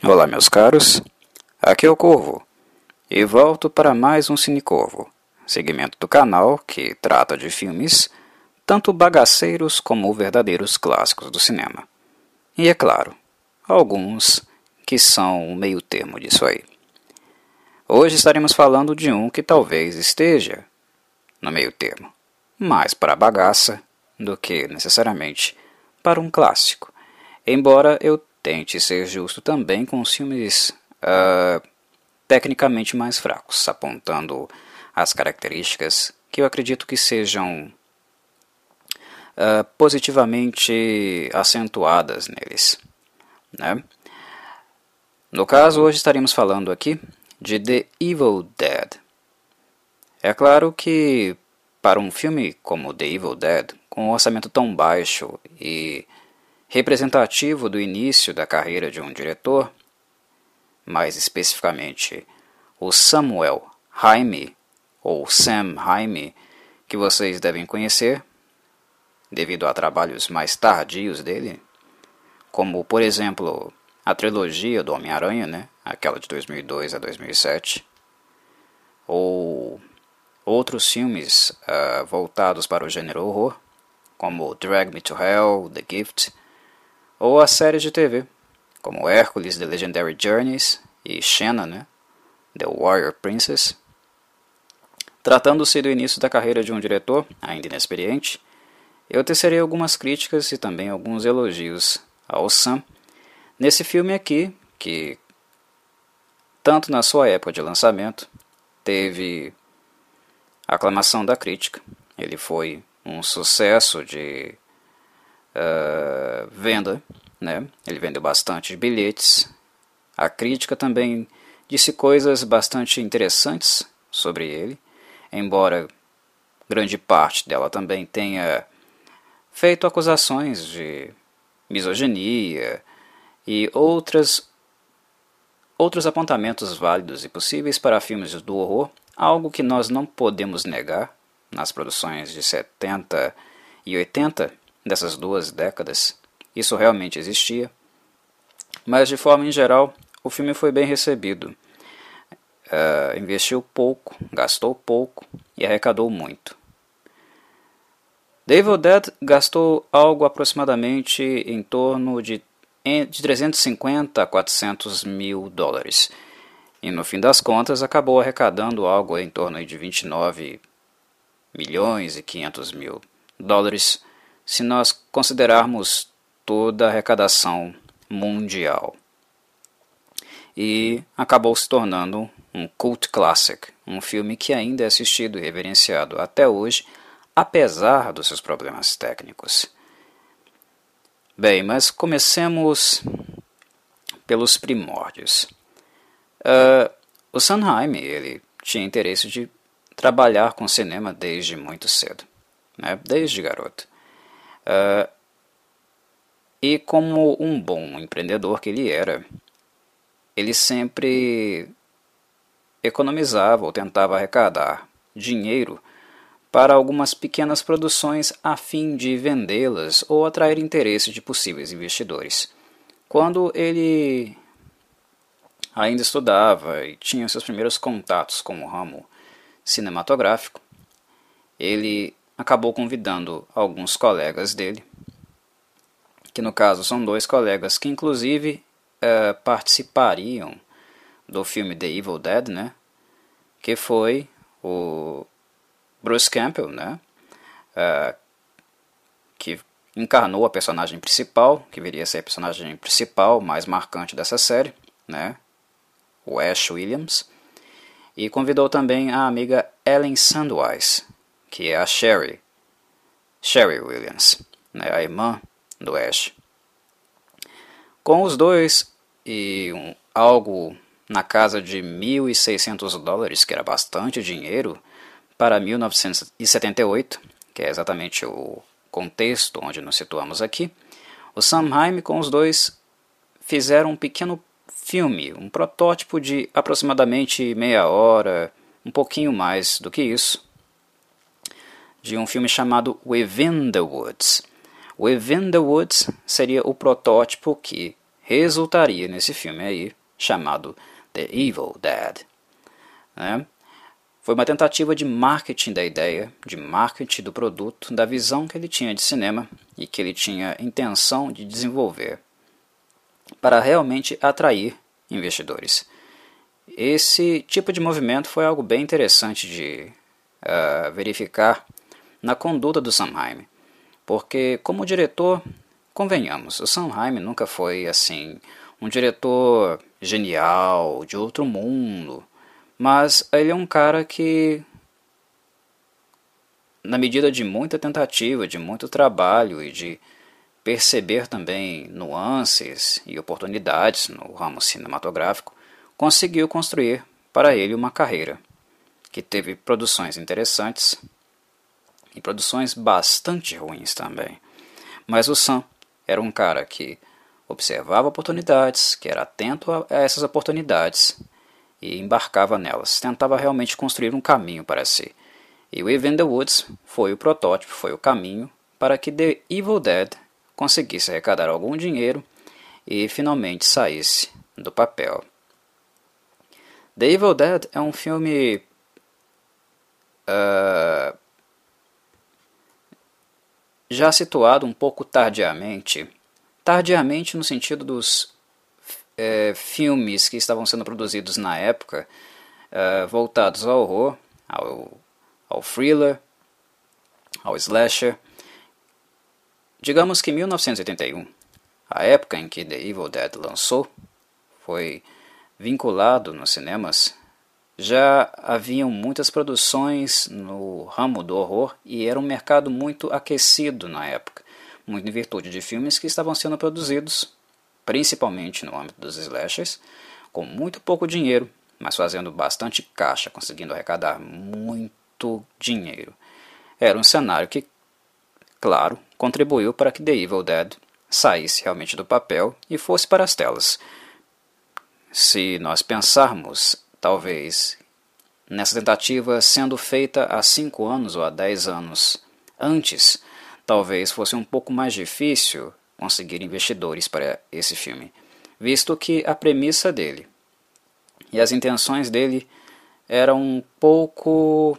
Olá, meus caros. Aqui é o Corvo e volto para mais um Cinecorvo, segmento do canal que trata de filmes tanto bagaceiros como verdadeiros clássicos do cinema. E é claro, alguns que são o meio termo disso aí. Hoje estaremos falando de um que talvez esteja no meio termo, mais para bagaça do que necessariamente para um clássico, embora eu tente ser justo também com os filmes uh, tecnicamente mais fracos, apontando as características que eu acredito que sejam uh, positivamente acentuadas neles. Né? No caso, hoje estaremos falando aqui de The Evil Dead. É claro que para um filme como The Evil Dead, com um orçamento tão baixo e representativo do início da carreira de um diretor, mais especificamente o Samuel Jaime, ou Sam Jaime, que vocês devem conhecer, devido a trabalhos mais tardios dele, como, por exemplo, a trilogia do Homem-Aranha, né? aquela de 2002 a 2007, ou outros filmes uh, voltados para o gênero horror, como Drag Me to Hell, The Gift, ou as séries de TV, como Hércules The Legendary Journeys e Xena, né? The Warrior Princess. Tratando-se do início da carreira de um diretor, ainda inexperiente, eu tecerei algumas críticas e também alguns elogios ao Sam nesse filme aqui, que, tanto na sua época de lançamento, teve aclamação da crítica. Ele foi um sucesso de uh, venda, né? Ele vendeu bastante bilhetes. A crítica também disse coisas bastante interessantes sobre ele, embora grande parte dela também tenha feito acusações de misoginia e outras outros apontamentos válidos e possíveis para filmes do horror, algo que nós não podemos negar nas produções de 70 e 80 dessas duas décadas, isso realmente existia. Mas, de forma em geral, o filme foi bem recebido. Uh, investiu pouco, gastou pouco e arrecadou muito. The Dead gastou algo aproximadamente em torno de, de 350 a 400 mil dólares. E no fim das contas acabou arrecadando algo em torno de 29 milhões e 500 mil dólares se nós considerarmos toda a arrecadação mundial. E acabou se tornando um cult classic, um filme que ainda é assistido e reverenciado até hoje, apesar dos seus problemas técnicos. Bem, mas comecemos pelos primórdios. Uh, o Sanheim ele tinha interesse de trabalhar com cinema desde muito cedo, né? desde garoto. Uh, e como um bom empreendedor que ele era, ele sempre economizava ou tentava arrecadar dinheiro para algumas pequenas produções a fim de vendê-las ou atrair interesse de possíveis investidores. Quando ele ainda estudava e tinha seus primeiros contatos com o ramo cinematográfico, ele acabou convidando alguns colegas dele, que no caso são dois colegas que inclusive uh, participariam do filme The Evil Dead, né? Que foi o Bruce Campbell, né? Uh, que encarnou a personagem principal, que viria a ser a personagem principal mais marcante dessa série, né? O Ash Williams. E convidou também a amiga Ellen Sandwise, que é a Sherry, Sherry Williams, né, a irmã do Ash. Com os dois e um, algo na casa de 1.600 dólares, que era bastante dinheiro, para 1978, que é exatamente o contexto onde nos situamos aqui, o Samheim com os dois fizeram um pequeno filme, um protótipo de aproximadamente meia hora, um pouquinho mais do que isso, de um filme chamado Within the Woods. Within the Woods seria o protótipo que resultaria nesse filme aí chamado The Evil Dead. Né? Foi uma tentativa de marketing da ideia, de marketing do produto, da visão que ele tinha de cinema e que ele tinha intenção de desenvolver para realmente atrair investidores. Esse tipo de movimento foi algo bem interessante de uh, verificar na conduta do Samheim, porque como diretor, convenhamos, o Samheim nunca foi assim um diretor genial, de outro mundo, mas ele é um cara que, na medida de muita tentativa, de muito trabalho e de perceber também nuances e oportunidades no ramo cinematográfico, conseguiu construir para ele uma carreira que teve produções interessantes e produções bastante ruins também. Mas o Sam era um cara que observava oportunidades, que era atento a essas oportunidades e embarcava nelas, tentava realmente construir um caminho para si. E o Even the Woods foi o protótipo, foi o caminho para que The Evil Dead conseguisse arrecadar algum dinheiro e finalmente saísse do papel. The Evil Dead é um filme uh, já situado um pouco tardiamente, tardiamente no sentido dos é, filmes que estavam sendo produzidos na época, é, voltados ao horror, ao, ao thriller, ao slasher. Digamos que 1981, a época em que The Evil Dead lançou, foi vinculado nos cinemas, já haviam muitas produções no ramo do horror e era um mercado muito aquecido na época, muito em virtude de filmes que estavam sendo produzidos principalmente no âmbito dos slashers, com muito pouco dinheiro, mas fazendo bastante caixa, conseguindo arrecadar muito dinheiro. Era um cenário que, claro, contribuiu para que The Evil Dead saísse realmente do papel e fosse para as telas. Se nós pensarmos, talvez, nessa tentativa sendo feita há 5 anos ou há 10 anos antes, talvez fosse um pouco mais difícil conseguir investidores para esse filme, visto que a premissa dele e as intenções dele eram um pouco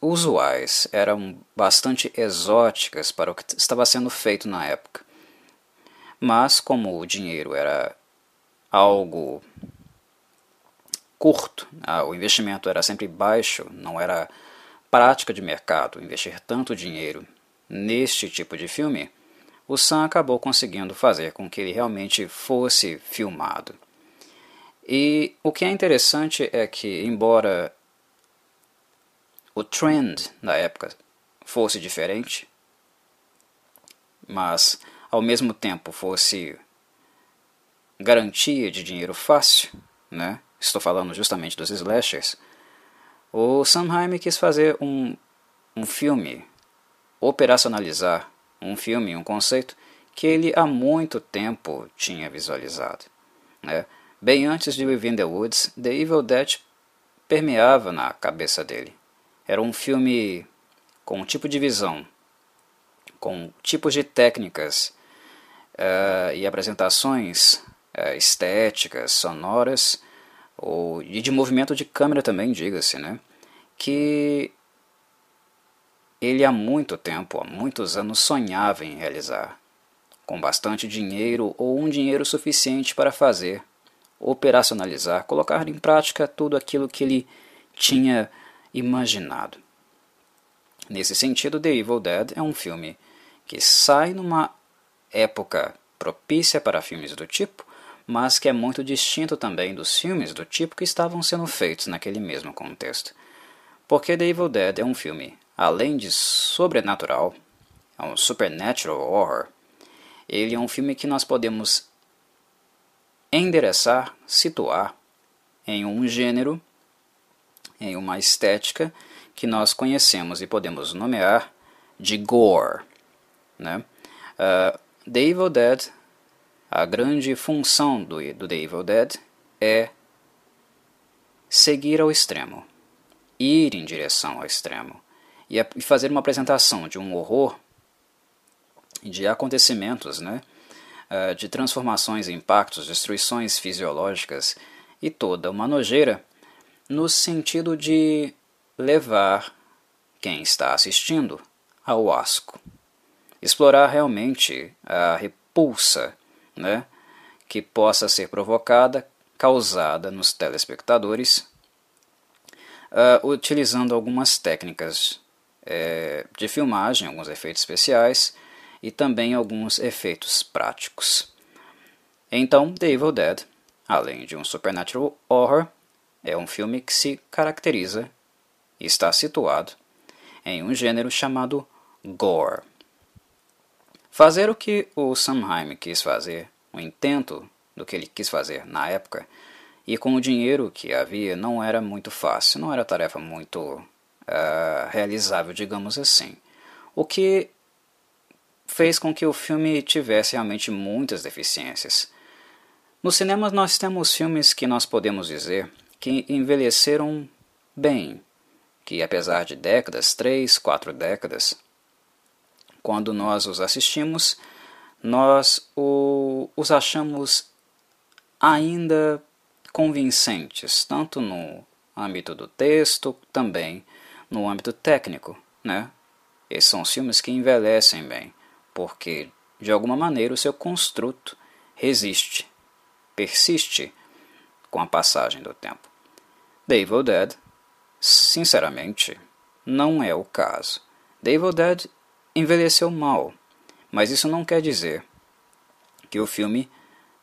usuais, eram bastante exóticas para o que estava sendo feito na época. Mas, como o dinheiro era algo curto, ah, o investimento era sempre baixo, não era prática de mercado investir tanto dinheiro neste tipo de filme, o Sam acabou conseguindo fazer com que ele realmente fosse filmado. E o que é interessante é que, embora o trend da época fosse diferente, mas ao mesmo tempo fosse garantia de dinheiro fácil, né? Estou falando justamente dos slashers, o Sam Raimi quis fazer um, um filme, operacionalizar um filme, um conceito que ele há muito tempo tinha visualizado. Né? Bem antes de Within the Woods, The Evil Dead permeava na cabeça dele. Era um filme com um tipo de visão, com tipos de técnicas uh, e apresentações uh, estéticas, sonoras, ou, e de movimento de câmera também, diga-se, né? que ele há muito tempo, há muitos anos, sonhava em realizar, com bastante dinheiro ou um dinheiro suficiente para fazer, operacionalizar, colocar em prática tudo aquilo que ele tinha imaginado. Nesse sentido, The Evil Dead é um filme que sai numa época propícia para filmes do tipo, mas que é muito distinto também dos filmes do tipo que estavam sendo feitos naquele mesmo contexto. Porque The Evil Dead é um filme além de sobrenatural, é um supernatural horror, ele é um filme que nós podemos endereçar, situar em um gênero, em uma estética que nós conhecemos e podemos nomear de gore. Né? Uh, The Evil Dead, a grande função do, do The Evil Dead é seguir ao extremo, ir em direção ao extremo e fazer uma apresentação de um horror de acontecimentos né, uh, de transformações, impactos, destruições fisiológicas e toda uma nojeira, no sentido de levar quem está assistindo ao asco. Explorar realmente a repulsa né, que possa ser provocada, causada nos telespectadores, uh, utilizando algumas técnicas é, de filmagem, alguns efeitos especiais e também alguns efeitos práticos. Então, The Evil Dead, além de um supernatural horror, é um filme que se caracteriza e está situado em um gênero chamado gore. Fazer o que o Samheim quis fazer, o intento do que ele quis fazer na época, e com o dinheiro que havia não era muito fácil, não era tarefa muito uh, realizável, digamos assim. O que fez com que o filme tivesse realmente muitas deficiências. No cinema nós temos filmes que nós podemos dizer que envelheceram bem, que apesar de décadas, três, quatro décadas, quando nós os assistimos, nós o, os achamos ainda convincentes, tanto no âmbito do texto, também no âmbito técnico, né? Esses são filmes que envelhecem bem, porque de alguma maneira o seu construto resiste, persiste com a passagem do tempo. The Evil Dead, sinceramente, não é o caso. The Evil Dead envelheceu mal, mas isso não quer dizer que o filme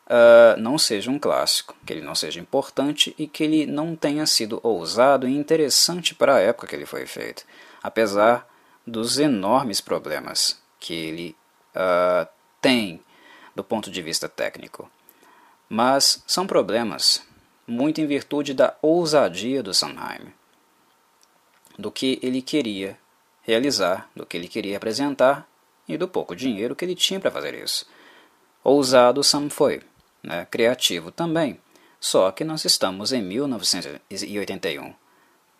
uh, não seja um clássico, que ele não seja importante e que ele não tenha sido ousado e interessante para a época que ele foi feito, apesar dos enormes problemas que ele uh, tem do ponto de vista técnico. Mas são problemas muito em virtude da ousadia do Sondheim, do que ele queria realizar, do que ele queria apresentar e do pouco dinheiro que ele tinha para fazer isso. Ousado Sam foi, né, criativo também, só que nós estamos em 1981.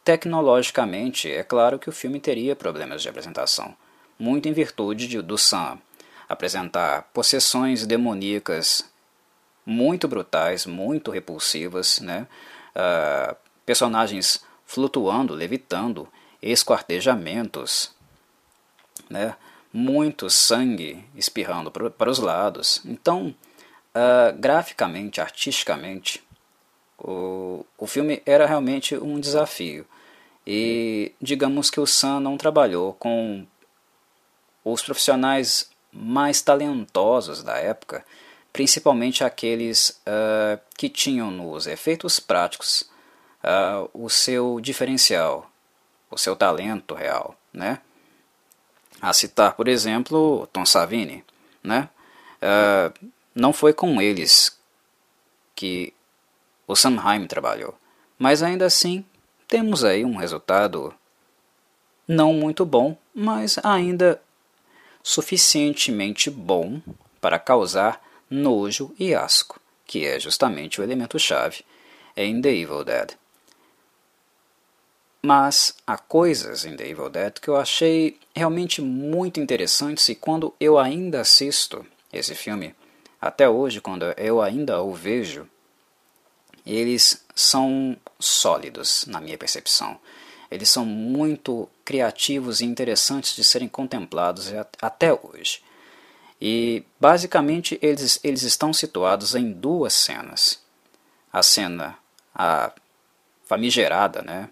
Tecnologicamente, é claro que o filme teria problemas de apresentação, muito em virtude de, do Sam apresentar possessões demoníacas muito brutais, muito repulsivas, né? Uh, personagens flutuando, levitando, esquartejamentos, né? muito sangue espirrando para os lados. Então, uh, graficamente, artisticamente, o, o filme era realmente um desafio. E digamos que o Sam não trabalhou com os profissionais mais talentosos da época, principalmente aqueles uh, que tinham nos efeitos práticos uh, o seu diferencial, o seu talento real, né? A citar, por exemplo, Tom Savini, né? Uh, não foi com eles que o Samheim trabalhou, mas ainda assim temos aí um resultado não muito bom, mas ainda suficientemente bom para causar nojo e asco, que é justamente o elemento-chave em The Evil Dead. Mas há coisas em The Evil Dead que eu achei realmente muito interessantes e quando eu ainda assisto esse filme, até hoje, quando eu ainda o vejo, eles são sólidos na minha percepção. Eles são muito criativos e interessantes de serem contemplados até hoje. E basicamente eles, eles estão situados em duas cenas. A cena a famigerada, né?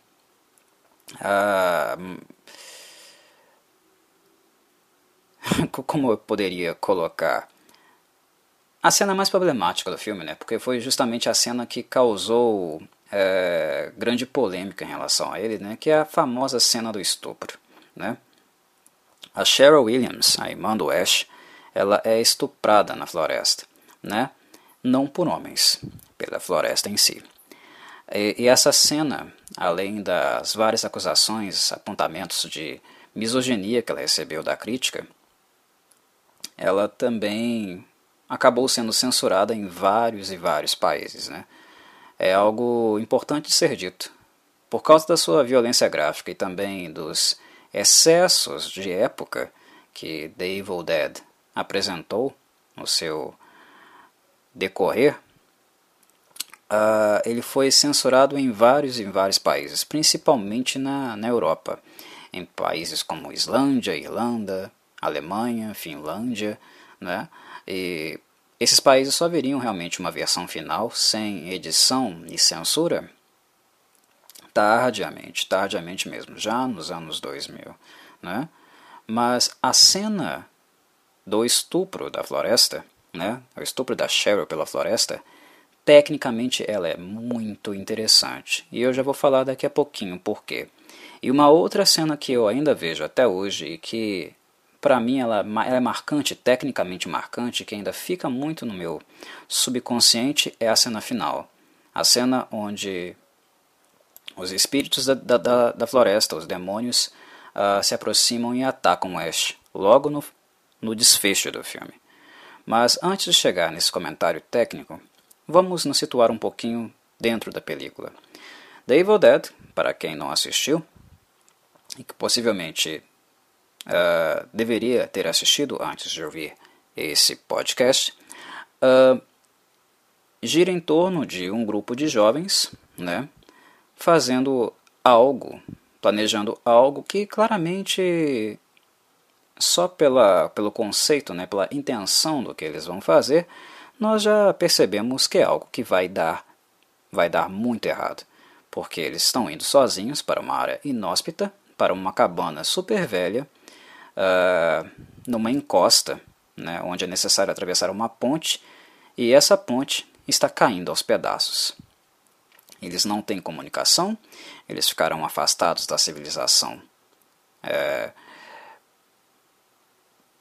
A, como eu poderia colocar? a cena mais problemática do filme, né? Porque foi justamente a cena que causou é, grande polêmica em relação a ele, né? Que é a famosa cena do estupro, né? A Cheryl Williams, a irmã do Ash, ela é estuprada na floresta, né? Não por homens, pela floresta em si. E, e essa cena, além das várias acusações, apontamentos de misoginia que ela recebeu da crítica, ela também acabou sendo censurada em vários e vários países. Né? É algo importante ser dito. Por causa da sua violência gráfica e também dos excessos de época que The Evil Dead apresentou no seu decorrer, uh, ele foi censurado em vários e vários países, principalmente na, na Europa, em países como Islândia, Irlanda, Alemanha, Finlândia, né? E esses países só veriam realmente uma versão final sem edição e censura tardiamente, tardiamente mesmo, já nos anos 2000, né? Mas a cena do estupro da floresta, né? O estupro da Cheryl pela floresta, tecnicamente ela é muito interessante. E eu já vou falar daqui a pouquinho por quê. E uma outra cena que eu ainda vejo até hoje e que para mim ela, ela, é marcante, tecnicamente marcante, que ainda fica muito no meu subconsciente é a cena final. A cena onde os espíritos da, da, da floresta, os demônios, uh, se aproximam e atacam Ash, logo no, no desfecho do filme. Mas antes de chegar nesse comentário técnico, vamos nos situar um pouquinho dentro da película. The Evil Dead, para quem não assistiu, e que possivelmente uh, deveria ter assistido antes de ouvir esse podcast, uh, gira em torno de um grupo de jovens né, fazendo algo, planejando algo que claramente só pela, pelo conceito, né, pela intenção do que eles vão fazer, nós já percebemos que é algo que vai dar, vai dar muito errado, porque eles estão indo sozinhos para uma área inóspita, para uma cabana super velha, uh, numa encosta, né, onde é necessário atravessar uma ponte, e essa ponte está caindo aos pedaços. Eles não têm comunicação, eles ficaram afastados da civilização é,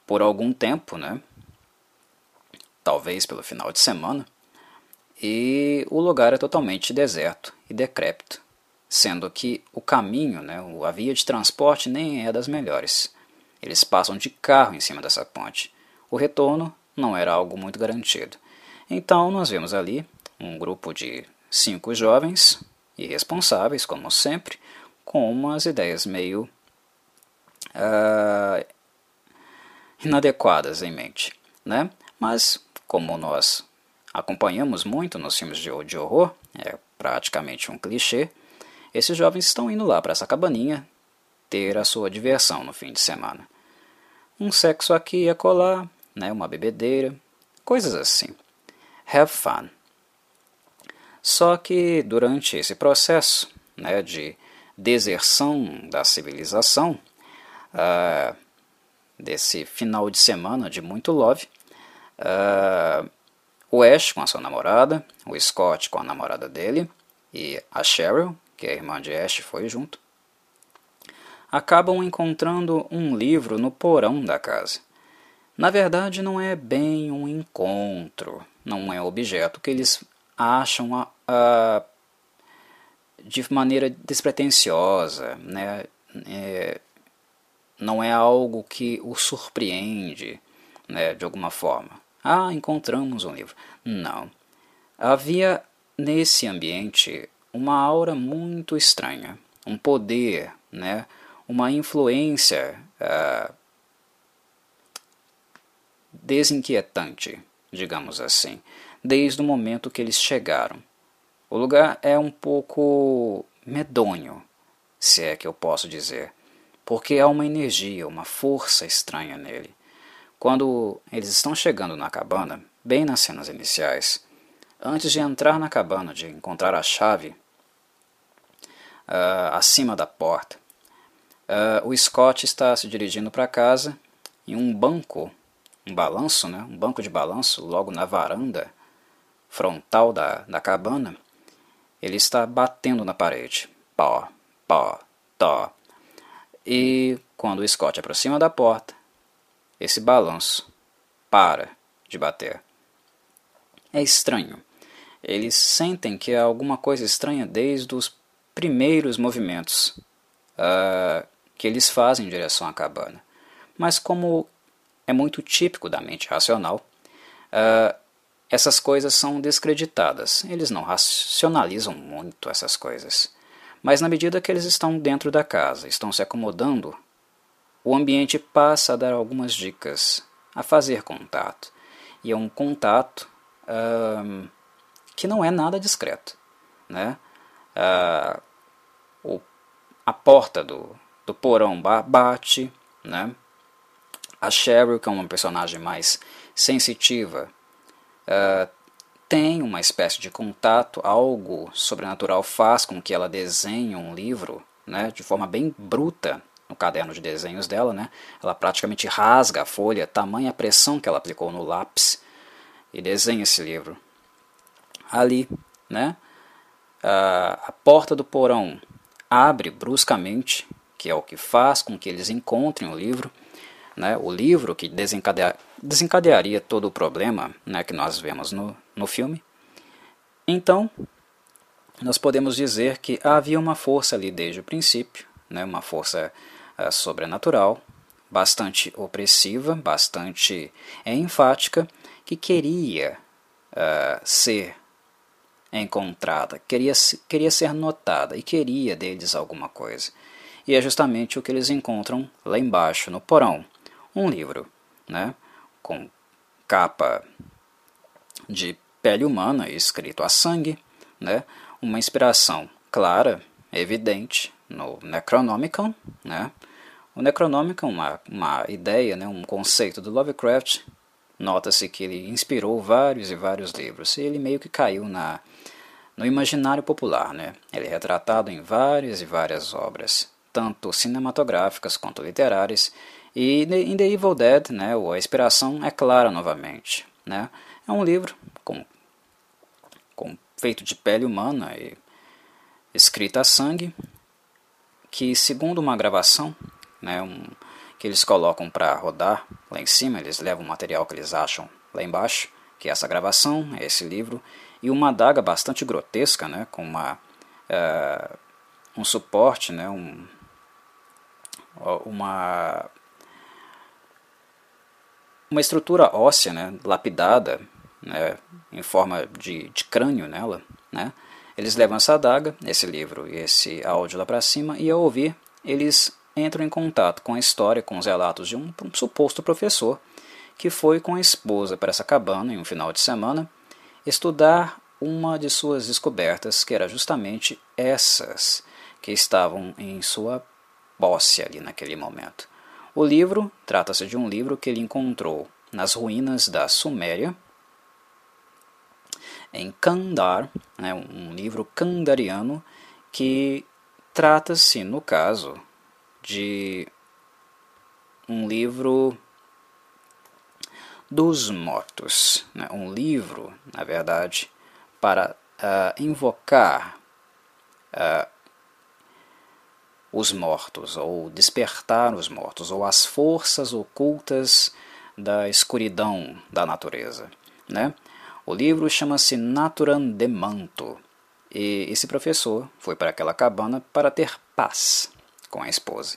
por algum tempo, né? Talvez pelo final de semana, e o lugar é totalmente deserto e decrépito, sendo que o caminho, né, a via de transporte nem é das melhores. Eles passam de carro em cima dessa ponte. O retorno não era algo muito garantido. Então nós vemos ali um grupo de cinco jovens irresponsáveis, como sempre, com umas ideias meio uh, inadequadas em mente, né? Mas como nós acompanhamos muito nos filmes de, de horror, é praticamente um clichê, esses jovens estão indo lá para essa cabaninha ter a sua diversão no fim de semana. Um sexo aqui e acolá, né, uma bebedeira, coisas assim. Have fun. Só que durante esse processo né, de deserção da civilização, uh, desse final de semana de muito love, uh, o Ash com a sua namorada, o Scott com a namorada dele e a Cheryl, que é a irmã de Ash, foi junto, acabam encontrando um livro no porão da casa. Na verdade, não é bem um encontro, não é objeto que eles acham a, a, de maneira despretensiosa, né? É, não é algo que o surpreende né, de alguma forma. Ah, encontramos um livro. Não. Havia nesse ambiente uma aura muito estranha, um poder, né, uma influência uh, desinquietante, digamos assim desde o momento que eles chegaram. O lugar é um pouco medonho, se é que eu posso dizer, porque há uma energia, uma força estranha nele. Quando eles estão chegando na cabana, bem nas cenas iniciais, antes de entrar na cabana, de encontrar a chave uh, acima da porta, uh, o Scott está se dirigindo para casa e um banco, um balanço, né, um banco de balanço logo na varanda, frontal da, da cabana, ele está batendo na parede. Pó, pó, tó. E quando o Scott aproxima da porta, esse balanço para de bater. É estranho. Eles sentem que há alguma coisa estranha desde os primeiros movimentos uh, que eles fazem em direção à cabana. Mas como é muito típico da mente racional, uh, essas coisas são descreditadas. Eles não racionalizam muito essas coisas. Mas na medida que eles estão dentro da casa, estão se acomodando, o ambiente passa a dar algumas dicas, a fazer contato. E é um contato que não é nada discreto. Né? Uh, o, a porta do, do porão bate, né? a Cheryl, que é uma personagem mais sensitiva, uh, tem uma espécie de contato, algo sobrenatural faz com que ela desenhe um livro né, de forma bem bruta no caderno de desenhos dela. Né, ela praticamente rasga a folha, tamanha pressão que ela aplicou no lápis e desenha esse livro. Ali, né, a, porta do porão abre bruscamente, que é o que faz com que eles encontrem o livro. Né, o livro que desencadea, desencadearia todo o problema né, que nós vemos no, no filme. Então, nós podemos dizer que havia uma força ali desde o princípio, né, uma força sobrenatural, bastante opressiva, bastante é, enfática, que queria uh, ser encontrada, queria, queria ser notada e queria deles alguma coisa. E é justamente o que eles encontram lá embaixo, no porão. Um livro, né, com capa de pele humana escrito a sangue, né? uma inspiração clara, evidente, no Necronomicon. Né? O Necronomicon é uma, uma ideia, né? um conceito do Lovecraft. Nota-se que ele inspirou vários e vários livros, e ele meio que caiu na, no imaginário popular. Né? Ele é retratado em várias e várias obras, tanto cinematográficas quanto literárias, e em The Evil Dead né, a inspiração é clara novamente. Né? É um livro com, com, feito de pele humana e escrita a sangue, que segundo uma gravação né, um, que eles colocam para rodar lá em cima, eles levam o material que eles acham lá embaixo, que é essa gravação, é esse livro, e uma adaga bastante grotesca, né, com uma, uh, um suporte, né, um, uma uma estrutura óssea, né, lapidada, né, em forma de, de crânio nela, né, eles levam essa adaga, esse livro e esse áudio lá para cima, e ao ouvir, eles entram em contato com a história, com os relatos de um, suposto professor que foi com a esposa para essa cabana em um final de semana estudar uma de suas descobertas, que era justamente essas que estavam em sua posse ali naquele momento. O livro trata-se de um livro que ele encontrou nas ruínas da Suméria, em Kandar, né, um livro kandariano que trata-se, no caso, de um livro dos mortos, né, um livro, na verdade, para uh, invocar uh, os mortos, ou despertar os mortos, ou as forças ocultas da escuridão da natureza. Né? O livro chama-se Naturam de Manto, e esse professor foi para aquela cabana para ter paz com a esposa,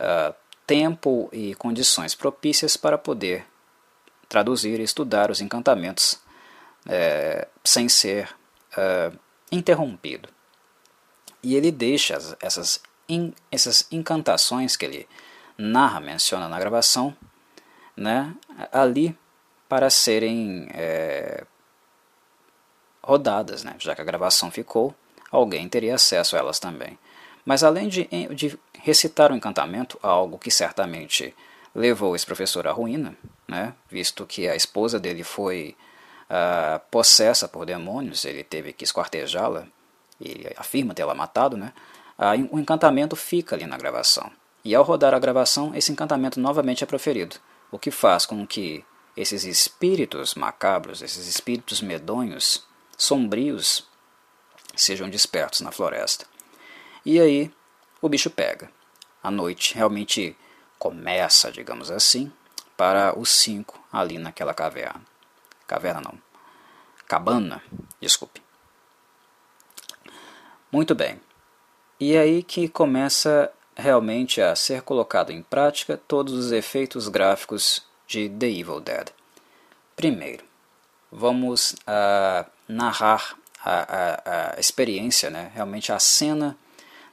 uh, tempo e condições propícias para poder traduzir e estudar os encantamentos uh, sem ser uh, interrompido. E ele deixa essas in, essas encantações que ele narra, menciona na gravação, né, ali para serem é, rodadas, né, já que a gravação ficou, alguém teria acesso a elas também. Mas além de, de recitar o encantamento, algo que certamente levou esse professor à ruína, né, visto que a esposa dele foi uh, possessa por demônios, ele teve que esquartejá-la, ele afirma tê-la matado, né, o encantamento fica ali na gravação. E ao rodar a gravação, esse encantamento novamente é proferido, o que faz com que esses espíritos macabros, esses espíritos medonhos, sombrios, sejam despertos na floresta. E aí o bicho pega. A noite realmente começa, digamos assim, para os cinco ali naquela caverna. Caverna não. Cabana, desculpe. Muito bem. E aí que começa realmente a ser colocado em prática todos os efeitos gráficos de The Evil Dead. Primeiro, vamos uh, narrar a, a, a, experiência, né, realmente a cena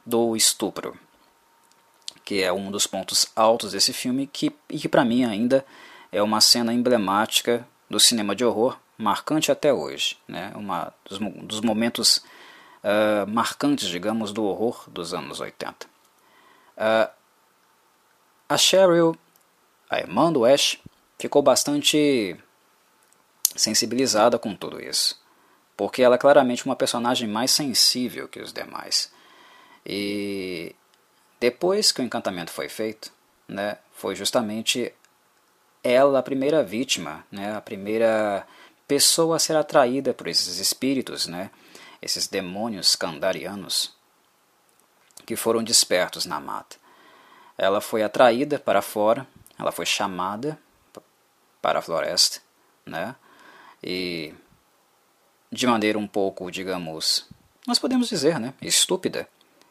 do estupro, que é um dos pontos altos desse filme que, e que para mim ainda é uma cena emblemática do cinema de horror, marcante até hoje, né? Uma dos, dos momentos uh, marcantes, digamos, do horror dos anos 80. Uh, a Cheryl, a irmã do Ash, ficou bastante sensibilizada com tudo isso, porque ela é claramente uma personagem mais sensível que os demais. E depois que o encantamento foi feito, né, foi justamente ela a primeira vítima, né, a primeira pessoa a ser atraída por esses espíritos, né, esses demônios candarianos que foram despertos na mata. Ela foi atraída para fora, ela foi chamada para a floresta, né? E de maneira um pouco, digamos, nós podemos dizer, né, estúpida,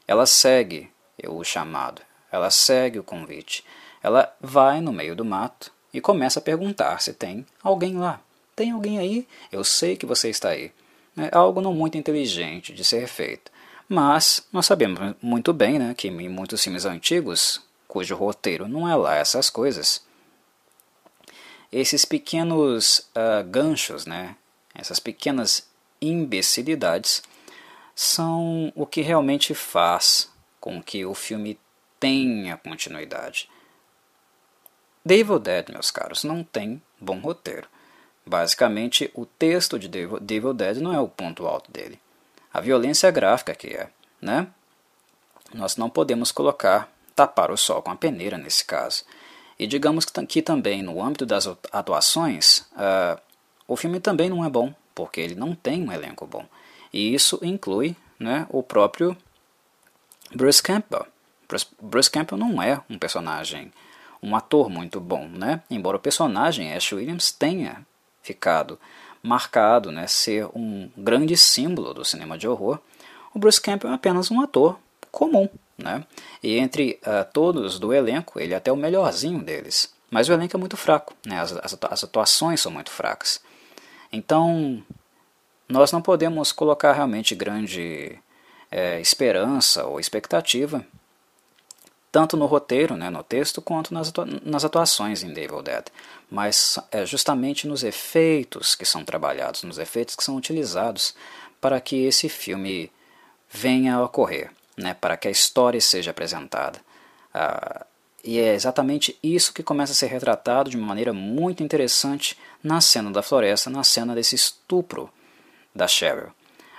ela segue o chamado, ela segue o convite, ela vai no meio do mato e começa a perguntar se tem alguém lá. Tem alguém aí? Eu sei que você está aí. É algo não muito inteligente de ser feito. Mas nós sabemos muito bem né, que em muitos filmes antigos cujo roteiro não é lá essas coisas. Esses pequenos uh, ganchos, né, essas pequenas imbecilidades, são o que realmente faz com que o filme tenha continuidade. The Dead, meus caros, não tem bom roteiro. Basicamente, o texto de The Dead não é o ponto alto dele. A violência gráfica que é, né? Nós não podemos colocar tapar o sol com a peneira nesse caso. E digamos que também no âmbito das atuações, uh, o filme também não é bom, porque ele não tem um elenco bom. E isso inclui né, o próprio Bruce Campbell. Bruce, Bruce Campbell não é um personagem, um ator muito bom, né? Embora o personagem Ash Williams tenha ficado marcado, né, ser um grande símbolo do cinema de horror, o Bruce Campbell é apenas um ator comum, né? E entre uh, todos do elenco, ele é até o melhorzinho deles. Mas o elenco é muito fraco, né? as, as, as atuações são muito fracas. Então, nós não podemos colocar realmente grande é, esperança ou expectativa, tanto no roteiro, né, no texto, quanto nas, atua nas atuações em Devil Dead. Mas é justamente nos efeitos que são trabalhados, nos efeitos que são utilizados para que esse filme venha a ocorrer né, para que a história seja apresentada. Ah, e é exatamente isso que começa a ser retratado de uma maneira muito interessante na cena da floresta, na cena desse estupro da Cheryl.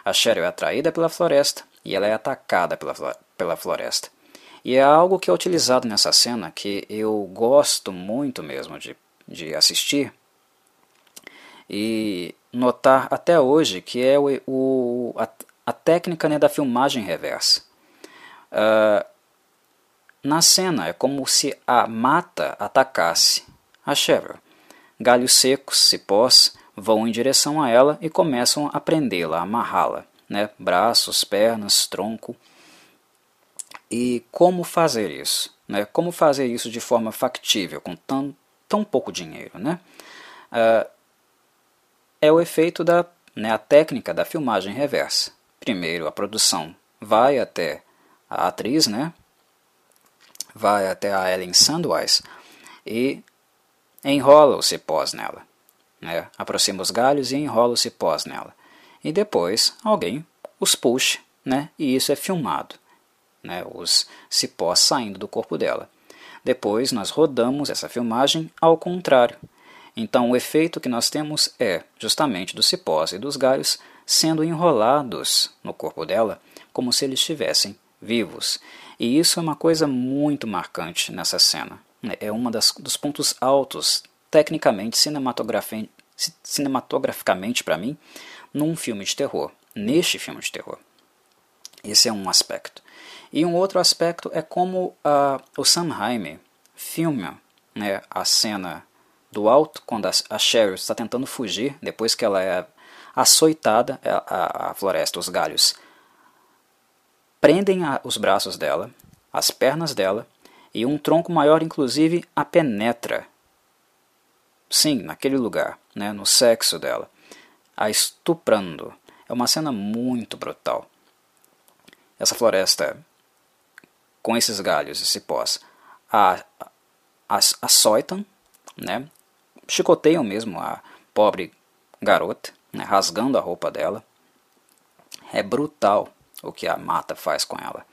A Cheryl é atraída pela floresta e ela é atacada pela, pela floresta. E é algo que é utilizado nessa cena que eu gosto muito mesmo de, de assistir e notar até hoje que é o, o a, a técnica né, da filmagem reversa. Uh, na cena é como se a mata atacasse a Cheryl. Galhos secos, cipós, vão em direção a ela e começam a prendê-la, a amarrá-la. Né? Braços, pernas, tronco. E como fazer isso? Né? Como fazer isso de forma factível, com tão, tão pouco dinheiro? Né? Uh, é o efeito da né, a técnica da filmagem reversa. Primeiro, a produção vai até a atriz, né, vai até a Ellen Sandweiss e enrola o cipós nela. Né, aproxima os galhos e enrola o cipós nela. E depois alguém os puxa, né, e isso é filmado. Né, os cipós saindo do corpo dela. Depois nós rodamos essa filmagem ao contrário. Então o efeito que nós temos é justamente dos cipós e dos galhos sendo enrolados no corpo dela, como se eles estivessem vivos. E isso é uma coisa muito marcante nessa cena. É um dos pontos altos, tecnicamente, cinematograficamente para mim, num filme de terror, neste filme de terror. Esse é um aspecto. E um outro aspecto é como uh, o Sam Raimi filma né, a cena do alto, quando a, a Cheryl está tentando fugir, depois que ela é açoitada, a, a, a floresta, os galhos prendem a, os braços dela, as pernas dela, e um tronco maior, inclusive, a penetra. Sim, naquele lugar, né, no sexo dela, a estuprando. É uma cena muito brutal. Essa floresta, com esses galhos e cipós, a, a, açoitam, né, chicoteiam mesmo a pobre garota, né, rasgando a roupa dela. É brutal o que a mata faz com ela.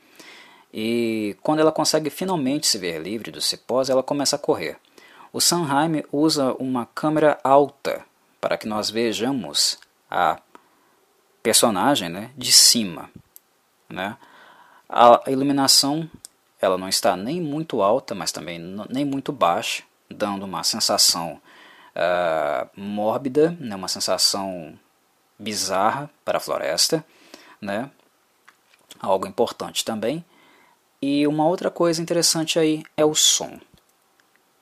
E quando ela consegue finalmente se ver livre dos cipós, ela começa a correr. O Sanheim usa uma câmera alta para que nós vejamos a personagem né, de cima. Né? A iluminação ela não está nem muito alta, mas também nem muito baixa, dando uma sensação uh, mórbida, né, uma sensação bizarra para a floresta, né, algo importante também. E uma outra coisa interessante aí é o som.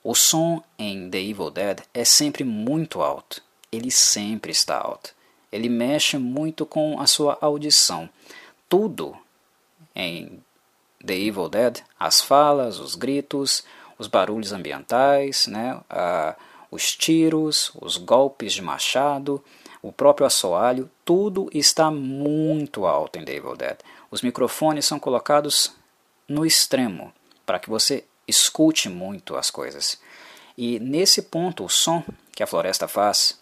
O som em The Evil Dead é sempre muito alto. Ele sempre está alto. Ele mexe muito com a sua audição. Tudo em The Evil Dead, as falas, os gritos, os barulhos ambientais, né, uh, os tiros, os golpes de machado, o próprio assoalho, tudo está muito alto em The Evil Dead. Os microfones são colocados no extremo para que você escute muito as coisas. E nesse ponto, o som que a floresta faz,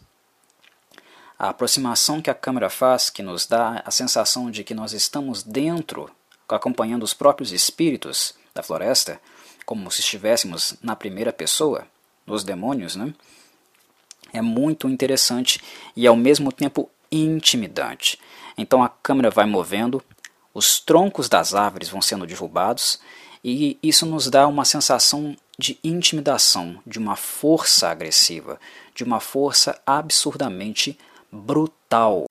a aproximação que a câmera faz, que nos dá a sensação de que nós estamos dentro, acompanhando os próprios espíritos da floresta, como se estivéssemos na primeira pessoa, nos demônios, né? É muito interessante e ao mesmo tempo intimidante. Então a câmera vai movendo, os troncos das árvores vão sendo derrubados e isso nos dá uma sensação de intimidação, de uma força agressiva, de uma força absurdamente brutal.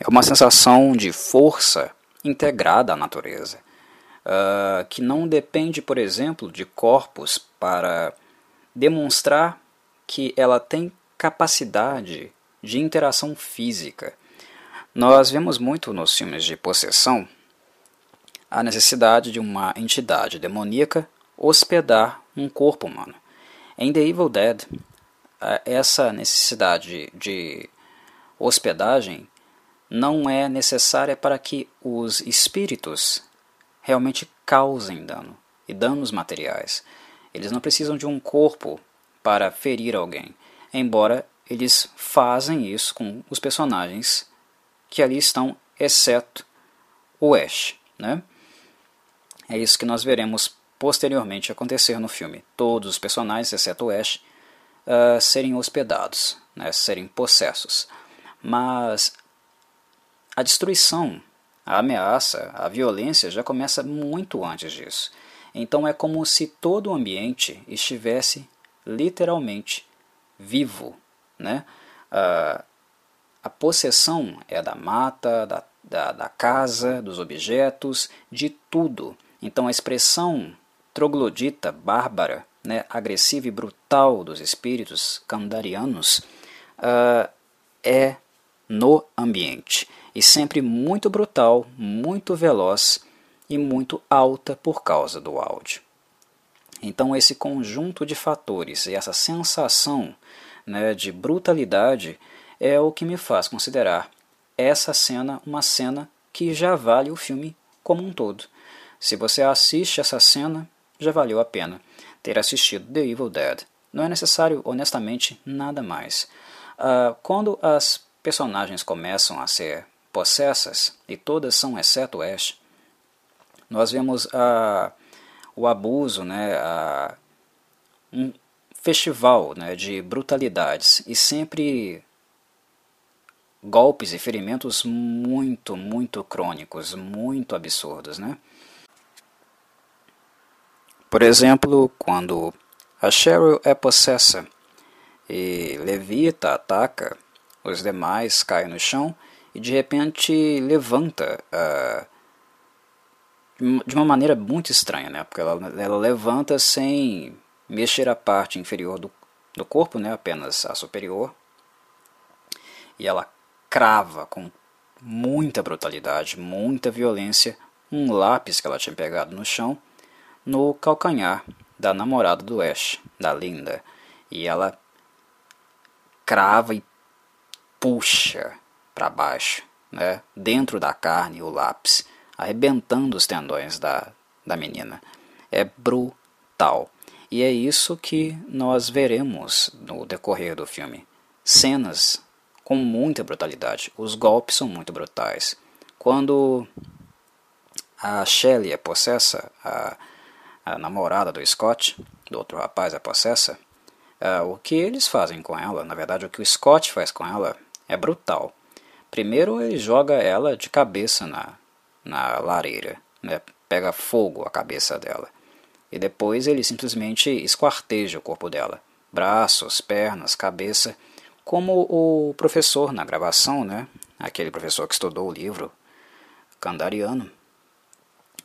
É uma sensação de força integrada à natureza uh, que não depende, por exemplo, de corpos para demonstrar que ela tem capacidade de interação física. Nós vemos muito nos filmes de possessão a necessidade de uma entidade demoníaca hospedar um corpo humano. Em The Evil Dead, essa necessidade de hospedagem não é necessária para que os espíritos realmente causem dano e danos materiais. Eles não precisam de um corpo para ferir alguém, embora eles fazem isso com os personagens que ali estão, exceto o Ash. Né? É isso que nós veremos posteriormente acontecer no filme. Todos os personagens, exceto o Ash, uh, serem hospedados, né? serem possessos. Mas a destruição a ameaça, a violência já começa muito antes disso. Então é como se todo o ambiente estivesse literalmente vivo. Né? a a possessão é da mata, da, da, da casa, dos objetos, de tudo. Então a expressão troglodita, bárbara, né, agressiva e brutal dos espíritos kandarianos uh, é no ambiente e sempre muito brutal, muito veloz e muito alta por causa do áudio. Então, esse conjunto de fatores e essa sensação né, de brutalidade é o que me faz considerar essa cena uma cena que já vale o filme como um todo. Se você assiste essa cena, já valeu a pena ter assistido The Evil Dead. Não é necessário, honestamente, nada mais. Uh, quando as personagens começam a ser possessas, e todas são exceto Ash, nós vemos a, o abuso, né, a, um festival né, de brutalidades e sempre golpes e ferimentos muito, muito crônicos, muito absurdos. Né? Por exemplo, quando a Cheryl é possessa e Levita ataca, os demais caem no chão e de repente levanta uh, de uma maneira muito estranha, né? Porque ela, ela levanta sem mexer a parte inferior do, do corpo, né? Apenas a superior. E ela crava com muita brutalidade, muita violência, um lápis que ela tinha pegado no chão no calcanhar da namorada do Ash, da Linda. E ela crava e puxa para baixo, né, dentro da carne o lápis, arrebentando os tendões da, da menina. É brutal. E é isso que nós veremos no decorrer do filme. cenas com muita brutalidade. Os golpes são muito brutais. Quando a Shelley é possessa, a, a namorada do Scott, do outro rapaz é possessa, uh, o que eles fazem com ela, na verdade o que o Scott faz com ela é brutal. Primeiro ele joga ela de cabeça na, na lareira, né? pega fogo a cabeça dela. E depois ele simplesmente esquarteja o corpo dela. Braços, pernas, cabeça, como o professor na gravação, né? aquele professor que estudou o livro, Candariano,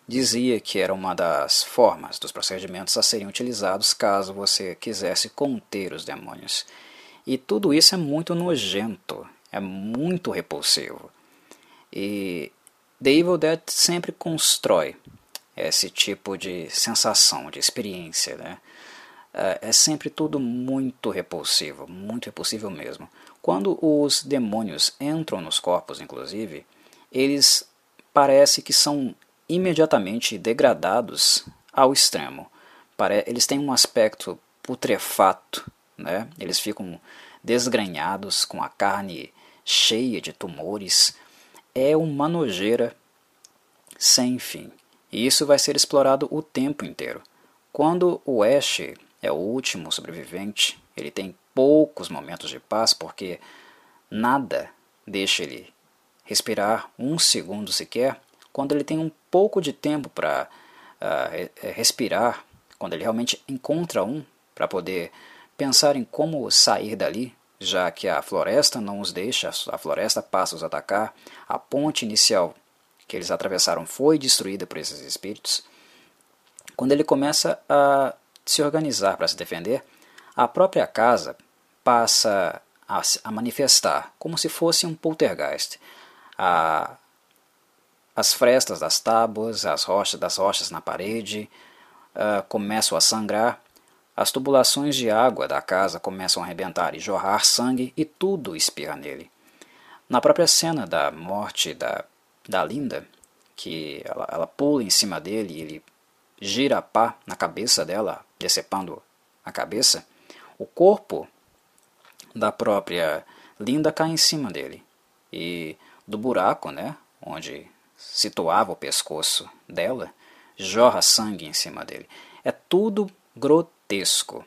dizia que era uma das formas dos procedimentos a serem utilizados caso você quisesse conter os demônios. E tudo isso é muito nojento, é muito repulsivo. E The Evil Dead sempre constrói esse tipo de sensação, de experiência. Né? É, é sempre tudo muito repulsivo, muito repulsivo mesmo. Quando os demônios entram nos corpos, inclusive, eles parece que são imediatamente degradados ao extremo. Eles têm um aspecto putrefato, né? eles ficam desgranhados, com a carne cheia de tumores. É uma nojeira sem fim. E isso vai ser explorado o tempo inteiro. Quando o Ash é o último sobrevivente, ele tem poucos momentos de paz porque nada deixa ele respirar um segundo sequer quando ele tem um pouco de tempo para uh, ah, respirar, quando ele realmente encontra um para poder pensar em como sair dali, já que a floresta não os deixa, a floresta passa a os atacar, a ponte inicial que eles atravessaram foi destruída por esses espíritos. Quando ele começa a se organizar para se defender, a própria casa passa a, a manifestar como se fosse um poltergeist. A, as frestas das tábuas, as rochas das rochas na parede uh, começam a sangrar, as tubulações de água da casa começam a arrebentar e jorrar sangue e tudo espirra nele. Na própria cena da morte da, da Linda, que ela, ela pula em cima dele e ele gira a pá na cabeça dela, decepando a cabeça, o corpo da própria Linda cai em cima dele. E do buraco, né, onde situava o pescoço dela, jorra sangue em cima dele. É tudo grotesco,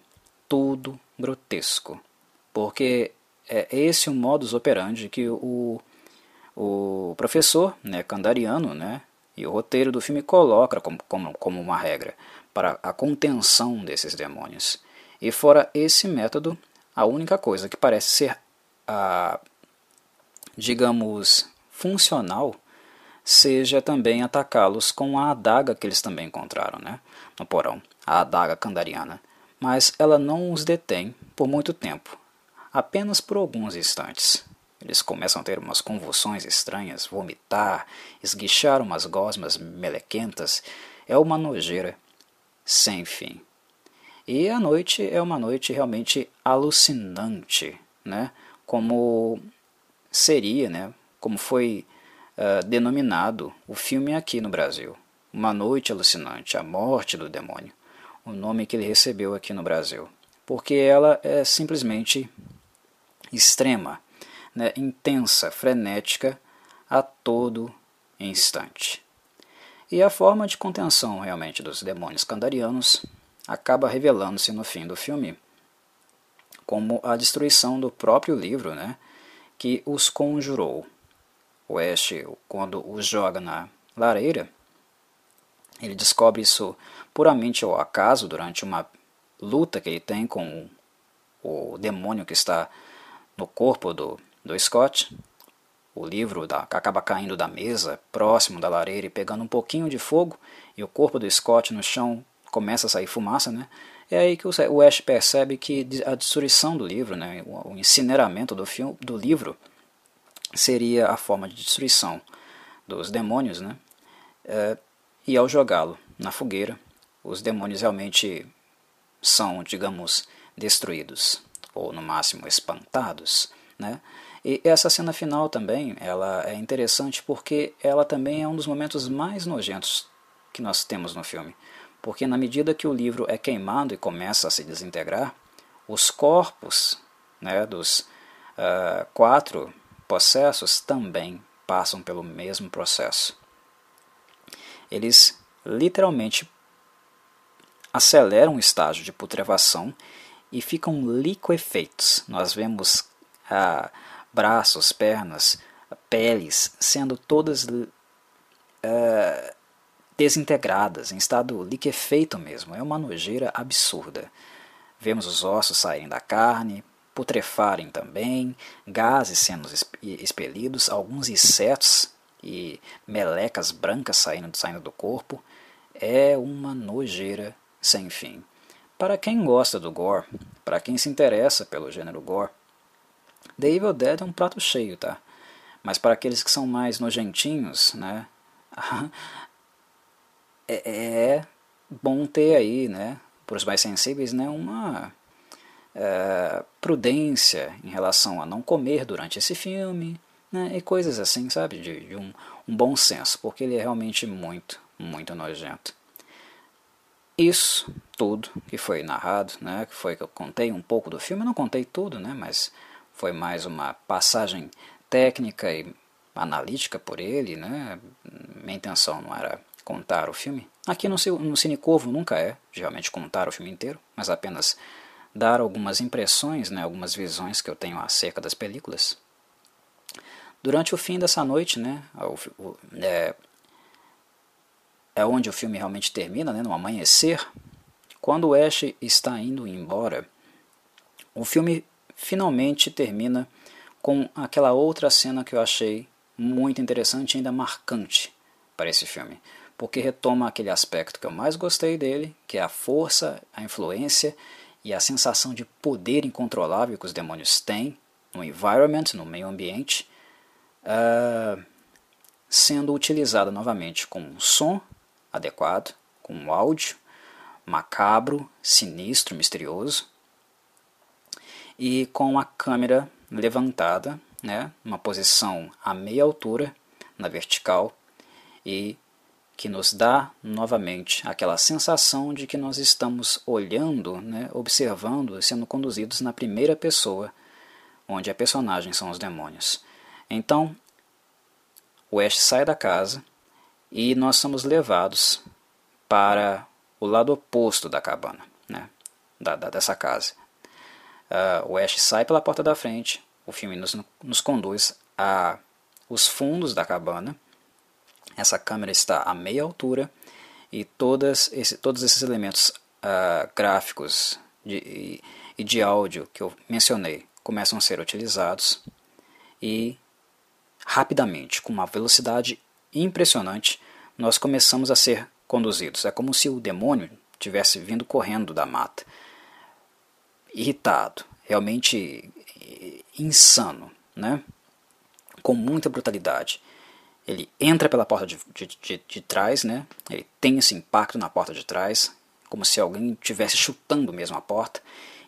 tudo grotesco, porque é esse o modus operandi que o, o professor né, Candariano né, e o roteiro do filme coloca como, como, como uma regra para a contenção desses demônios. E fora esse método, a única coisa que parece ser, a, digamos, funcional seja também atacá-los com a adaga que eles também encontraram né, no porão, a adaga candariana. Mas ela não os detém por muito tempo, apenas por alguns instantes. Eles começam a ter umas convulsões estranhas, vomitar, esguichar umas gosmas melequentas. É uma nojeira sem fim. E a noite é uma noite realmente alucinante, né? Como seria, né? Como foi uh, denominado o filme aqui no Brasil. Uma Noite Alucinante, A Morte do Demônio, o nome que ele recebeu aqui no Brasil. Porque ela é simplesmente extrema, né, intensa, frenética a todo instante. E a forma de contenção realmente dos demônios candarianos acaba revelando-se no fim do filme como a destruição do próprio livro né, que os conjurou. O Ash, quando os joga na lareira, ele descobre isso puramente ao acaso durante uma luta que ele tem com o demônio que está no corpo do do Scott. O livro da, acaba caindo da mesa, próximo da lareira e pegando um pouquinho de fogo, e o corpo do Scott no chão começa a sair fumaça, né? É aí que o Ash percebe que a destruição do livro, né, o incineramento do, filme, do livro, seria a forma de destruição dos demônios, né? É, e ao jogá-lo na fogueira, os demônios realmente são, digamos, destruídos, ou no máximo espantados, né? E essa cena final também, ela é interessante porque ela também é um dos momentos mais nojentos que nós temos no filme. Porque na medida que o livro é queimado e começa a se desintegrar, os corpos né, dos, uh, quatro possessos também passam pelo mesmo processo. Eles literalmente aceleram o estágio de putrefação e ficam liquefeitos. Nós vemos ah, braços, pernas, peles sendo todas ah, desintegradas, em estado liquefeito mesmo. É uma nojeira absurda. Vemos os ossos saírem da carne, putrefarem também, gases sendo expelidos, alguns insetos e melecas brancas saindo, saindo do corpo. É uma nojeira sem fim. Para quem gosta do gore, para quem se interessa pelo gênero gore, The Evil Dead é um prato cheio, tá? Mas para aqueles que são mais nojentinhos, né? é, é bom ter aí, né? Para os mais sensíveis, né? Uma é, prudência em relação a não comer durante esse filme, né? E coisas assim, sabe? De, de um, um bom senso, porque ele é realmente muito, muito nojento. Isso tudo que foi narrado, né, que foi que eu contei um pouco do filme, eu não contei tudo, né, mas foi mais uma passagem técnica e analítica por ele, né, minha intenção não era contar o filme. Aqui no, no Cinecovo nunca é, geralmente, contar o filme inteiro, mas apenas dar algumas impressões, né, algumas visões que eu tenho acerca das películas. Durante o fim dessa noite, né, o, o, é, é onde o filme realmente termina, né, no amanhecer, quando o Ash está indo embora, o filme finalmente termina com aquela outra cena que eu achei muito interessante e ainda marcante para esse filme, porque retoma aquele aspecto que eu mais gostei dele, que é a força, a influência e a sensação de poder incontrolável que os demônios têm no environment, no meio ambiente, uh, sendo utilizada novamente com um som adequado, com um áudio macabro, sinistro, misterioso, e com a câmera levantada, né, uma posição a meia altura, na vertical, e que nos dá novamente aquela sensação de que nós estamos olhando, né, observando, sendo conduzidos na primeira pessoa, onde a personagem são os demônios. Então, o Ash sai da casa e nós somos levados para o lado oposto da cabana, né, da, da dessa casa. Uh, o Ash sai pela porta da frente, o filme nos, nos conduz a os fundos da cabana. Essa câmera está a meia altura e todas esse, todos esses elementos uh, gráficos de, e, e de áudio que eu mencionei começam a ser utilizados e rapidamente, com uma velocidade impressionante, nós começamos a ser conduzidos. É como se o demônio tivesse vindo correndo da mata, irritado, realmente eh, insano, né? com muita brutalidade. Ele entra pela porta de, de, de, de trás, né? ele tem esse impacto na porta de trás, como se alguém estivesse chutando mesmo a porta,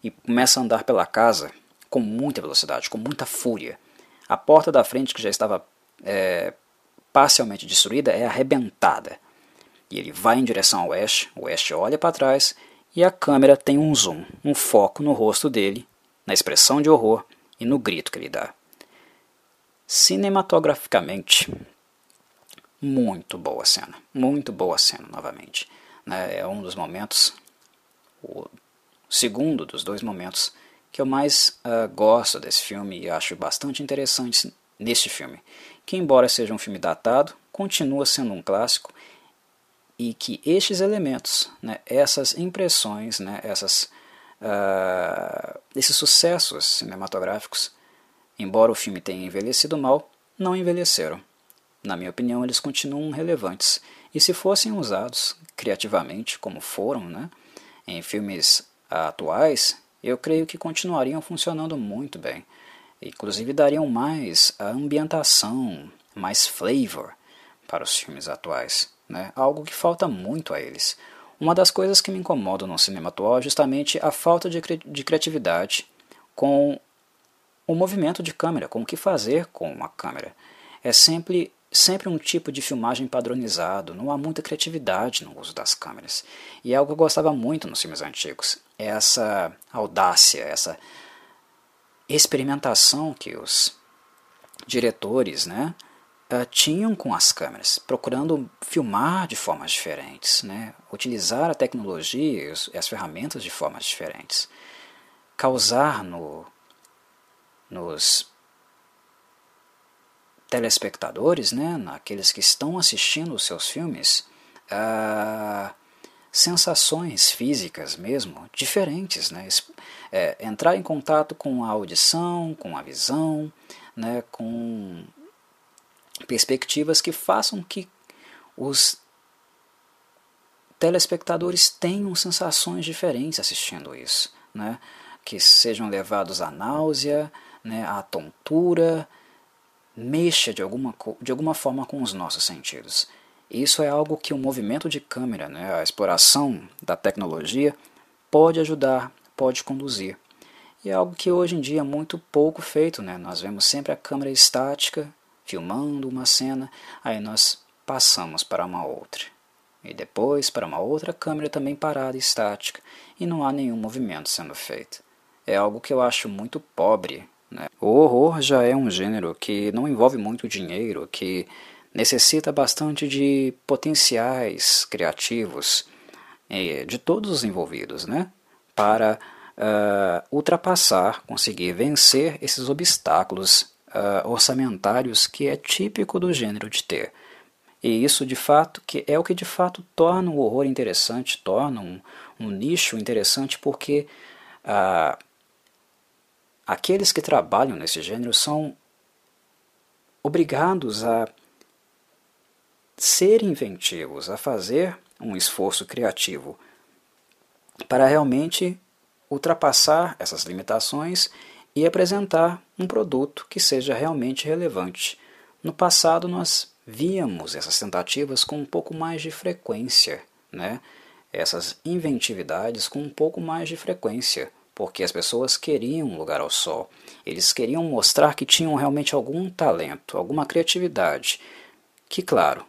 e começa a andar pela casa com muita velocidade, com muita fúria. A porta da frente, que já estava é, parcialmente destruída, é arrebentada. E ele vai em direção ao Ash, o Ash olha para trás e a câmera tem um zoom, um foco no rosto dele, na expressão de horror e no grito que ele dá. Cinematograficamente, muito boa cena, muito boa cena novamente. Né? É um dos momentos, o segundo dos dois momentos que eu mais uh, gosto desse filme e acho bastante interessante neste filme, que embora seja um filme datado, continua sendo um clássico e que estes elementos, né, essas impressões, né, essas, uh, esses sucessos cinematográficos, embora o filme tenha envelhecido mal, não envelheceram. Na minha opinião, eles continuam relevantes. E se fossem usados criativamente, como foram né, em filmes atuais, eu creio que continuariam funcionando muito bem. Inclusive dariam mais ambientação, mais flavor para os filmes atuais né? algo que falta muito a eles. Uma das coisas que me incomodam no cinema atual é justamente a falta de, cri de criatividade com o movimento de câmera, com o que fazer com uma câmera. É sempre, sempre um tipo de filmagem padronizado, não há muita criatividade no uso das câmeras. E é algo que eu gostava muito nos filmes antigos, é essa audácia, essa experimentação que os diretores né, uh, tinham com as câmeras, procurando filmar de formas diferentes, né, utilizar a tecnologia e as ferramentas de formas diferentes, causar no, nos telespectadores, né, naqueles que estão assistindo os seus filmes, uh, sensações físicas mesmo diferentes, né? É, entrar em contato com a audição, com a visão, né? com perspectivas que façam que os telespectadores tenham sensações diferentes assistindo isso, né? que sejam levados à náusea, né? à tontura, mexa de alguma, de alguma forma com os nossos sentidos. Isso é algo que o movimento de câmera, né, a exploração da tecnologia, pode ajudar, pode conduzir. E é algo que hoje em dia é muito pouco feito. Né? Nós vemos sempre a câmera estática, filmando uma cena, aí nós passamos para uma outra. E depois para uma outra câmera também parada estática, e não há nenhum movimento sendo feito. É algo que eu acho muito pobre. Né? O horror já é um gênero que não envolve muito dinheiro, que necessita bastante de potenciais criativos eh, de todos os envolvidos, né? Para uh, ultrapassar, conseguir vencer esses obstáculos uh, orçamentários que é típico do gênero de ter. E isso de fato que é o que de fato torna o horror interessante, torna um, um nicho interessante, porque uh, aqueles que trabalham nesse gênero são obrigados a ser inventivos, a fazer um esforço criativo para realmente ultrapassar essas limitações e apresentar um produto que seja realmente relevante. No passado nós víamos essas tentativas com um pouco mais de frequência, né? essas inventividades com um pouco mais de frequência, porque as pessoas queriam um lugar ao sol, eles queriam mostrar que tinham realmente algum talento, alguma criatividade, que, claro,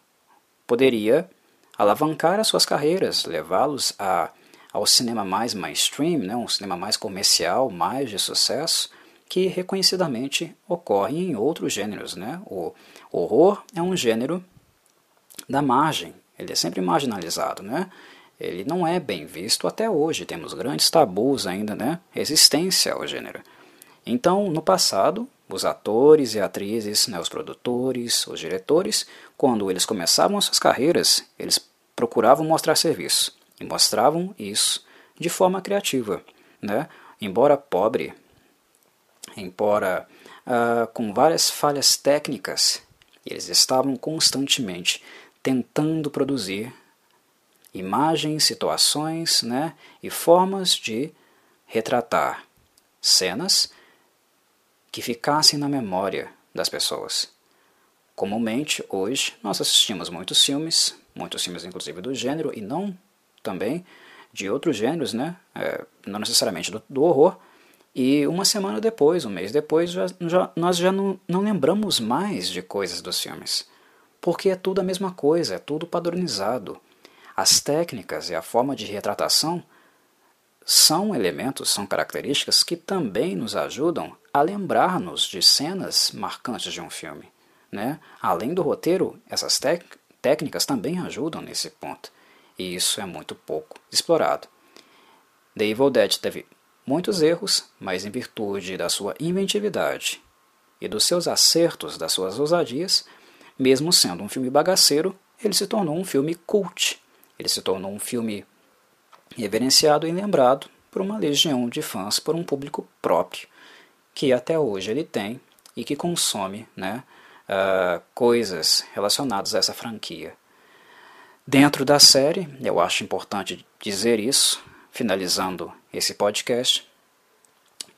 poderia alavancar as suas carreiras, levá-los a, ao cinema mais mainstream, né, um cinema mais comercial, mais de sucesso, que reconhecidamente ocorre em outros gêneros. Né? O horror é um gênero da margem, ele é sempre marginalizado. Né? Ele não é bem visto até hoje, temos grandes tabus ainda, né? resistência ao gênero. Então, no passado, os atores e atrizes, né, os produtores, os diretores, quando eles começavam suas carreiras, eles procuravam mostrar serviço e mostravam isso de forma criativa, né? Embora pobre, embora uh, com várias falhas técnicas, eles estavam constantemente tentando produzir imagens, situações, né, e formas de retratar cenas que ficassem na memória das pessoas. Comumente, hoje, nós assistimos muitos filmes, muitos filmes inclusive do gênero, e não também de outros gêneros, né? É, não necessariamente do, do, horror, e uma semana depois, um mês depois, já, já, nós já não, não lembramos mais de coisas dos filmes. Porque é tudo a mesma coisa, é tudo padronizado. As técnicas e a forma de retratação são elementos, são características que também nos ajudam a lembrar-nos de cenas marcantes de um filme. Né? Além do roteiro, essas técnicas também ajudam nesse ponto, e isso é muito pouco explorado. The Evil Dead teve muitos erros, mas em virtude da sua inventividade e dos seus acertos, das suas ousadias, mesmo sendo um filme bagaceiro, ele se tornou um filme cult. Ele se tornou um filme reverenciado e lembrado por uma legião de fãs, por um público próprio, que até hoje ele tem e que consome né, uh, coisas relacionadas a essa franquia. Dentro da série, eu acho importante dizer isso, finalizando esse podcast,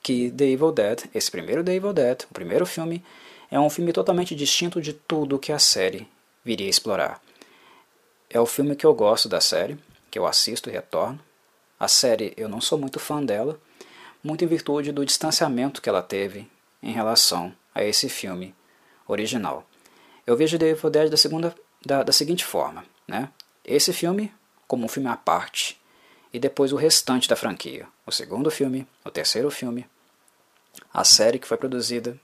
que The Evil Dead, esse primeiro The Evil Dead, o primeiro filme, é um filme totalmente distinto de tudo que a série viria explorar. É o filme que eu gosto da série, que eu assisto e retorno. A série eu não sou muito fã dela, muito em virtude do distanciamento que ela teve em relação a esse filme original. Eu vejo The Evil Dead da, segunda, da, da seguinte forma: né? esse filme como um filme à parte, e depois o restante da franquia. O segundo filme, o terceiro filme, a série que foi produzida,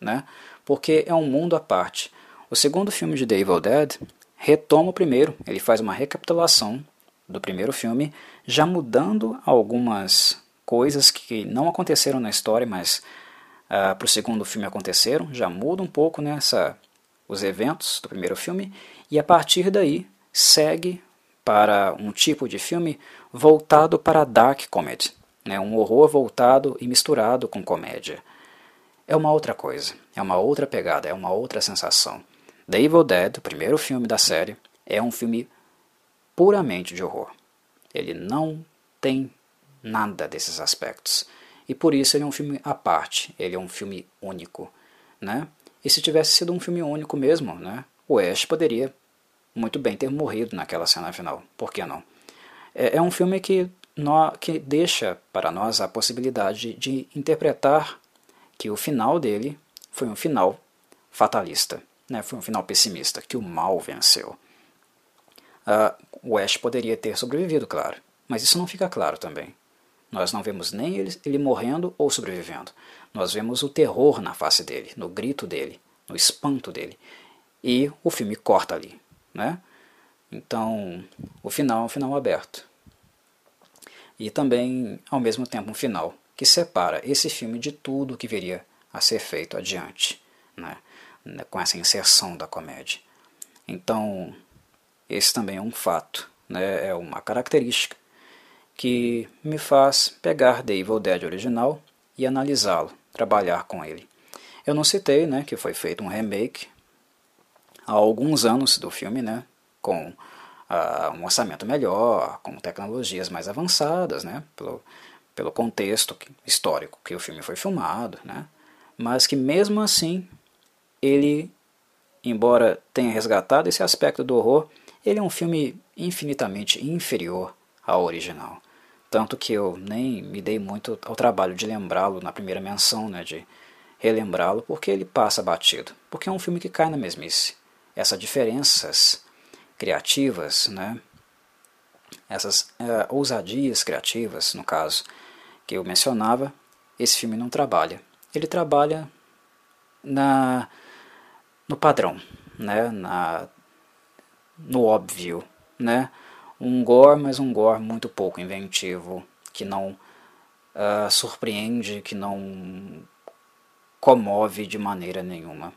né? Porque é um mundo à parte. O segundo filme de The Evil Dead retoma o primeiro, ele faz uma recapitulação do primeiro filme, já mudando algumas coisas que não aconteceram na história, mas uh, ah, para o segundo filme aconteceram, já muda um pouco nessa os eventos do primeiro filme e a partir daí segue para um tipo de filme voltado para dark comedy, né, um horror voltado e misturado com comédia. É uma outra coisa, é uma outra pegada, é uma outra sensação. The Evil Dead, o primeiro filme da série, é um filme puramente de horror. Ele não tem nada desses aspectos. E por isso ele é um filme à parte, ele é um filme único. Né? E se tivesse sido um filme único mesmo, né, o Ash poderia muito bem ter morrido naquela cena final. Por que não? É, é um filme que, no, que deixa para nós a possibilidade de interpretar que o final dele foi um final fatalista, né? foi um final pessimista, que o mal venceu. Uh, o Ash poderia ter sobrevivido, claro, mas isso não fica claro também. Nós não vemos nem ele, ele morrendo ou sobrevivendo. Nós vemos o terror na face dele, no grito dele, no espanto dele. E o filme corta ali. Né? Então, o final é um final aberto. E também, ao mesmo tempo, um final que separa esse filme de tudo que viria a ser feito adiante, né? Com essa inserção da comédia. Então, esse também é um fato, né? é uma característica que me faz pegar The Evil Dead original e analisá-lo, trabalhar com ele. Eu não citei né, que foi feito um remake há alguns anos do filme, né, com uh, um orçamento melhor, com tecnologias mais avançadas, né, pelo, pelo contexto histórico que o filme foi filmado, né, mas que mesmo assim ele, embora tenha resgatado esse aspecto do horror, ele é um filme infinitamente inferior ao original. Tanto que eu nem me dei muito ao trabalho de lembrá-lo na primeira menção, né, de relembrá-lo, porque ele passa batido. Porque é um filme que cai na mesmice. Essas diferenças criativas, né, essas uh, ousadias criativas, no caso, que eu mencionava, esse filme não trabalha. Ele trabalha na no padrão, né, na, no óbvio, né, um gore, mas um gore muito pouco inventivo, que não uh, surpreende, que não comove de maneira nenhuma.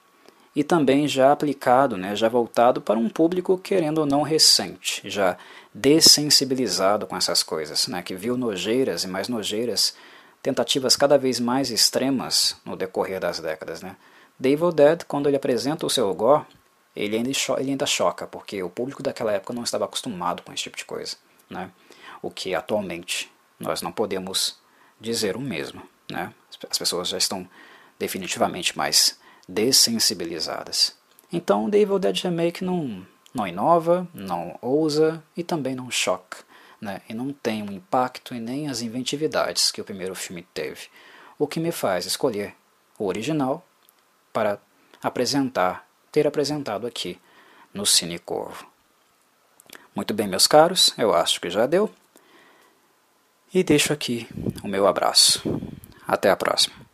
E também já aplicado, né, já voltado para um público querendo ou não recente, já dessensibilizado com essas coisas, né, que viu nojeiras e mais nojeiras, tentativas cada vez mais extremas no decorrer das décadas. Né. The Dead, quando ele apresenta o seu gore, ele ainda, ele ainda choca, porque o público daquela época não estava acostumado com esse tipo de coisa. Né? O que atualmente nós não podemos dizer o mesmo. Né? As pessoas já estão definitivamente mais dessensibilizadas. Então, The Evil Dead Remake não, não inova, não ousa e também não choca. Né? E não tem o impacto e nem as inventividades que o primeiro filme teve. O que me faz escolher o original para apresentar ter apresentado aqui no Cine Corvo. Muito bem, meus caros, eu acho que já deu. E deixo aqui o meu abraço. Até a próxima.